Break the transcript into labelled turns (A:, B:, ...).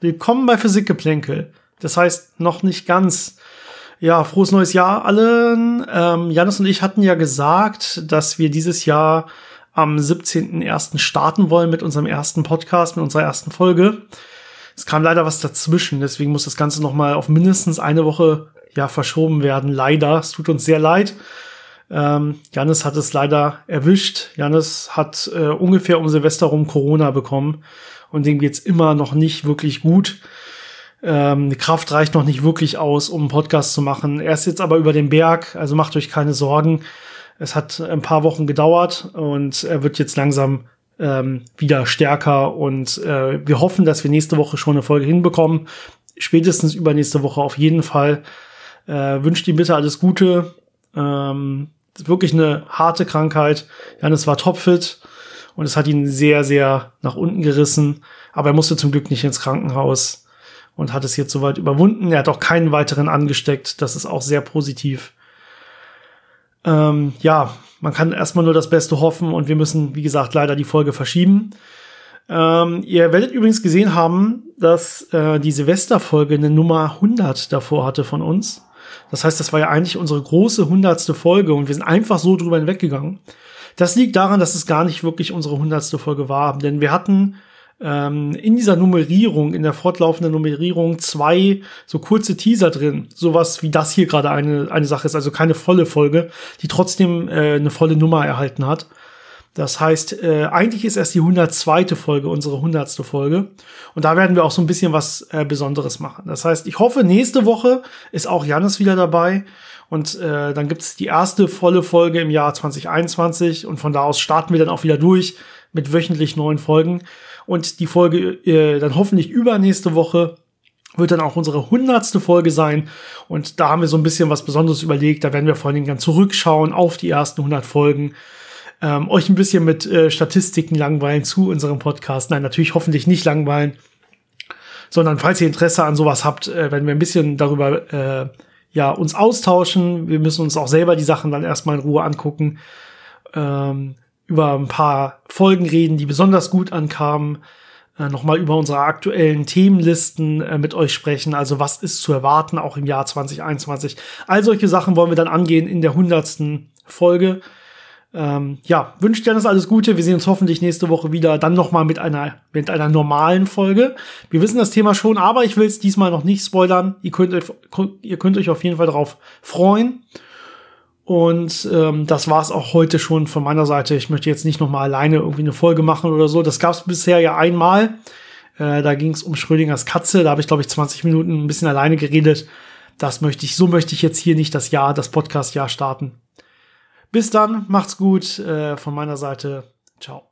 A: willkommen bei Physikgeplänkel. Das heißt, noch nicht ganz. Ja, frohes neues Jahr allen. Ähm, Janis und ich hatten ja gesagt, dass wir dieses Jahr am 17.01. starten wollen mit unserem ersten Podcast, mit unserer ersten Folge. Es kam leider was dazwischen, deswegen muss das Ganze noch mal auf mindestens eine Woche ja verschoben werden. Leider, es tut uns sehr leid. Ähm, Janis hat es leider erwischt. Janis hat äh, ungefähr um Silvester rum Corona bekommen und dem geht's immer noch nicht wirklich gut. Ähm, die Kraft reicht noch nicht wirklich aus, um einen Podcast zu machen. Er ist jetzt aber über den Berg, also macht euch keine Sorgen. Es hat ein paar Wochen gedauert und er wird jetzt langsam ähm, wieder stärker und äh, wir hoffen, dass wir nächste Woche schon eine Folge hinbekommen. Spätestens übernächste Woche auf jeden Fall. Äh, wünscht ihm bitte alles Gute. Ähm, wirklich eine harte Krankheit. Janis war topfit und es hat ihn sehr, sehr nach unten gerissen. Aber er musste zum Glück nicht ins Krankenhaus und hat es jetzt soweit überwunden. Er hat auch keinen weiteren angesteckt. Das ist auch sehr positiv. Ähm, ja, man kann erstmal nur das Beste hoffen und wir müssen, wie gesagt, leider die Folge verschieben. Ähm, ihr werdet übrigens gesehen haben, dass äh, die Silvesterfolge eine Nummer 100 davor hatte von uns. Das heißt, das war ja eigentlich unsere große hundertste Folge und wir sind einfach so drüber hinweggegangen. Das liegt daran, dass es gar nicht wirklich unsere hundertste Folge war, denn wir hatten ähm, in dieser Nummerierung, in der fortlaufenden Nummerierung zwei so kurze Teaser drin, sowas wie das hier gerade eine eine Sache ist, also keine volle Folge, die trotzdem äh, eine volle Nummer erhalten hat. Das heißt, äh, eigentlich ist erst die 102. Folge unsere 100. Folge. Und da werden wir auch so ein bisschen was äh, Besonderes machen. Das heißt, ich hoffe, nächste Woche ist auch Janis wieder dabei. Und äh, dann gibt es die erste volle Folge im Jahr 2021. Und von da aus starten wir dann auch wieder durch mit wöchentlich neuen Folgen. Und die Folge äh, dann hoffentlich übernächste Woche wird dann auch unsere hundertste Folge sein. Und da haben wir so ein bisschen was Besonderes überlegt. Da werden wir vor allen Dingen dann zurückschauen auf die ersten 100 Folgen ähm, euch ein bisschen mit äh, Statistiken langweilen zu unserem Podcast. Nein, natürlich hoffentlich nicht langweilen, sondern falls ihr Interesse an sowas habt, äh, werden wir ein bisschen darüber äh, ja uns austauschen. Wir müssen uns auch selber die Sachen dann erstmal in Ruhe angucken, ähm, über ein paar Folgen reden, die besonders gut ankamen. Äh, nochmal über unsere aktuellen Themenlisten äh, mit euch sprechen. Also was ist zu erwarten, auch im Jahr 2021. All solche Sachen wollen wir dann angehen in der hundertsten Folge. Ähm, ja, wünsche dir das alles Gute. Wir sehen uns hoffentlich nächste Woche wieder. Dann nochmal mit einer, mit einer normalen Folge. Wir wissen das Thema schon, aber ich will es diesmal noch nicht spoilern. Ihr könnt, ihr könnt euch auf jeden Fall darauf freuen. Und ähm, das war es auch heute schon von meiner Seite. Ich möchte jetzt nicht nochmal alleine irgendwie eine Folge machen oder so. Das gab es bisher ja einmal. Äh, da ging es um Schrödingers Katze. Da habe ich, glaube ich, 20 Minuten ein bisschen alleine geredet. Das möchte ich, so möchte ich jetzt hier nicht das Jahr, das Podcast-Jahr starten. Bis dann, macht's gut äh, von meiner Seite. Ciao.